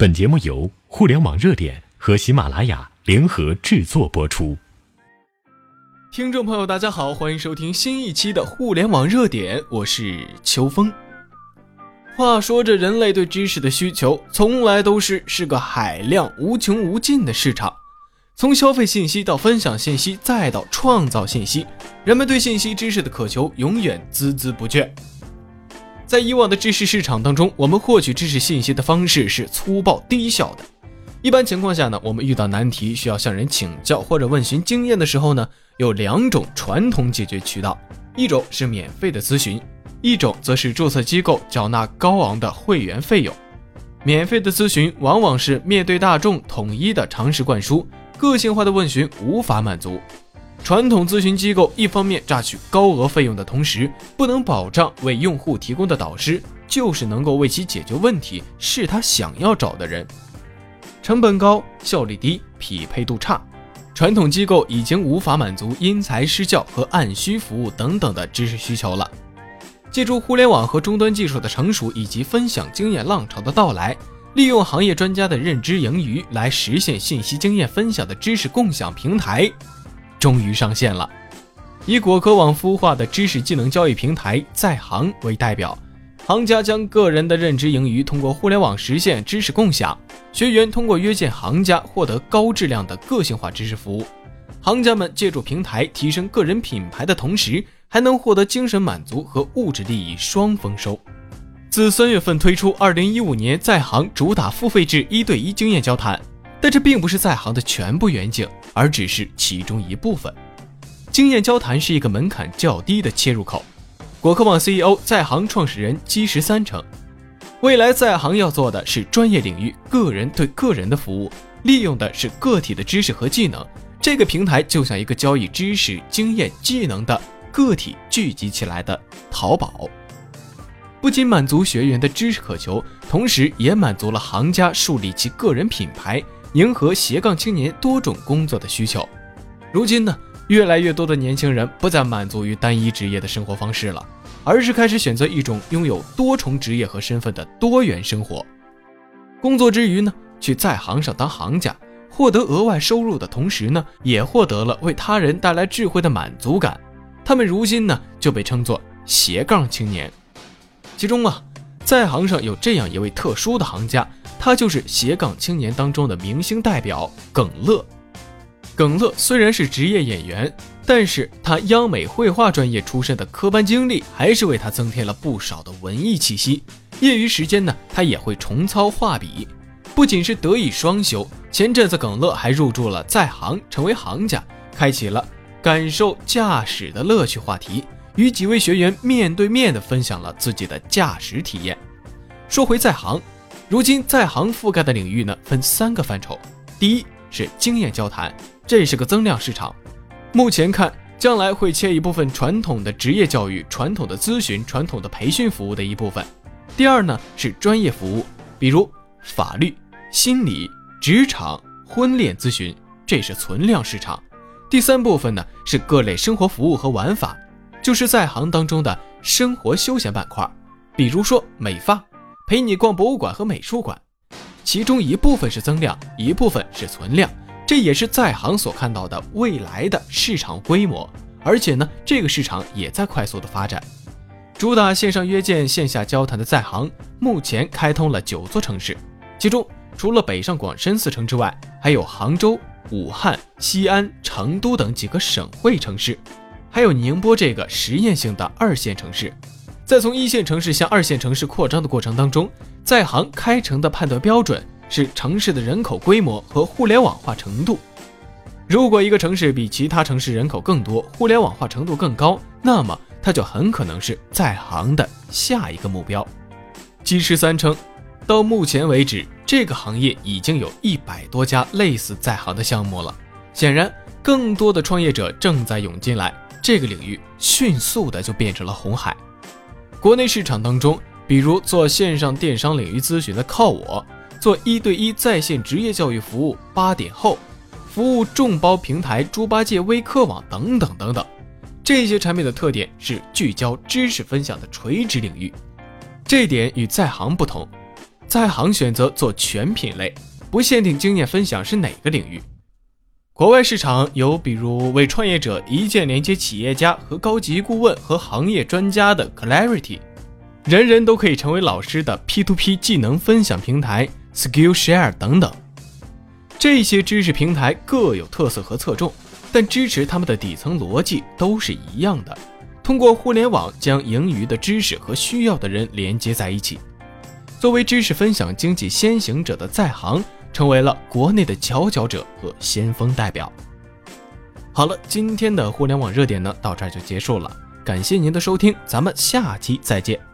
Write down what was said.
本节目由互联网热点和喜马拉雅联合制作播出。听众朋友，大家好，欢迎收听新一期的互联网热点，我是秋风。话说，这人类对知识的需求从来都是是个海量无穷无尽的市场，从消费信息到分享信息，再到创造信息，人们对信息知识的渴求永远孜孜不倦。在以往的知识市场当中，我们获取知识信息的方式是粗暴低效的。一般情况下呢，我们遇到难题需要向人请教或者问询经验的时候呢，有两种传统解决渠道：一种是免费的咨询，一种则是注册机构缴纳高昂的会员费用。免费的咨询往往是面对大众统一的常识灌输，个性化的问询无法满足。传统咨询机构一方面榨取高额费用的同时，不能保障为用户提供的导师就是能够为其解决问题，是他想要找的人。成本高、效率低、匹配度差，传统机构已经无法满足因材施教和按需服务等等的知识需求了。借助互联网和终端技术的成熟以及分享经验浪潮的到来，利用行业专家的认知盈余来实现信息经验分享的知识共享平台。终于上线了，以果壳网孵化的知识技能交易平台在行为代表，行家将个人的认知盈余通过互联网实现知识共享，学员通过约见行家获得高质量的个性化知识服务，行家们借助平台提升个人品牌的同时，还能获得精神满足和物质利益双丰收。自三月份推出，二零一五年在行主打付费制一对一经验交谈。但这并不是在行的全部远景，而只是其中一部分。经验交谈是一个门槛较低的切入口。果壳网 CEO 在行创始人基石三称，未来在行要做的是专业领域个人对个人的服务，利用的是个体的知识和技能。这个平台就像一个交易知识、经验、技能的个体聚集起来的淘宝，不仅满足学员的知识渴求，同时也满足了行家树立其个人品牌。迎合斜杠青年多种工作的需求，如今呢，越来越多的年轻人不再满足于单一职业的生活方式了，而是开始选择一种拥有多重职业和身份的多元生活。工作之余呢，去在行上当行家，获得额外收入的同时呢，也获得了为他人带来智慧的满足感。他们如今呢，就被称作斜杠青年。其中啊，在行上有这样一位特殊的行家。他就是斜杠青年当中的明星代表耿乐。耿乐虽然是职业演员，但是他央美绘画专业出身的科班经历，还是为他增添了不少的文艺气息。业余时间呢，他也会重操画笔，不仅是德艺双修。前阵子耿乐还入驻了在行，成为行家，开启了感受驾驶的乐趣话题，与几位学员面对面的分享了自己的驾驶体验。说回在行。如今在行覆盖的领域呢，分三个范畴。第一是经验交谈，这是个增量市场。目前看，将来会切一部分传统的职业教育、传统的咨询、传统的培训服务的一部分。第二呢是专业服务，比如法律、心理、职场、婚恋咨询，这是存量市场。第三部分呢是各类生活服务和玩法，就是在行当中的生活休闲板块，比如说美发。陪你逛博物馆和美术馆，其中一部分是增量，一部分是存量，这也是在行所看到的未来的市场规模。而且呢，这个市场也在快速的发展。主打线上约见、线下交谈的在行，目前开通了九座城市，其中除了北上广深四城之外，还有杭州、武汉、西安、成都等几个省会城市，还有宁波这个实验性的二线城市。在从一线城市向二线城市扩张的过程当中，在行开城的判断标准是城市的人口规模和互联网化程度。如果一个城市比其他城市人口更多，互联网化程度更高，那么它就很可能是在行的下一个目标。基师三称，到目前为止，这个行业已经有一百多家类似在行的项目了。显然，更多的创业者正在涌进来，这个领域迅速的就变成了红海。国内市场当中，比如做线上电商领域咨询的靠我，做一对一在线职业教育服务八点后，服务众包平台猪八戒微课网等等等等，这些产品的特点是聚焦知识分享的垂直领域，这点与在行不同。在行选择做全品类，不限定经验分享是哪个领域。国外市场有比如为创业者一键连接企业家和高级顾问和行业专家的 Clarity，人人都可以成为老师的 P2P 技能分享平台 Skillshare 等等。这些知识平台各有特色和侧重，但支持他们的底层逻辑都是一样的：通过互联网将盈余的知识和需要的人连接在一起。作为知识分享经济先行者的在行。成为了国内的佼佼者和先锋代表。好了，今天的互联网热点呢，到这儿就结束了。感谢您的收听，咱们下期再见。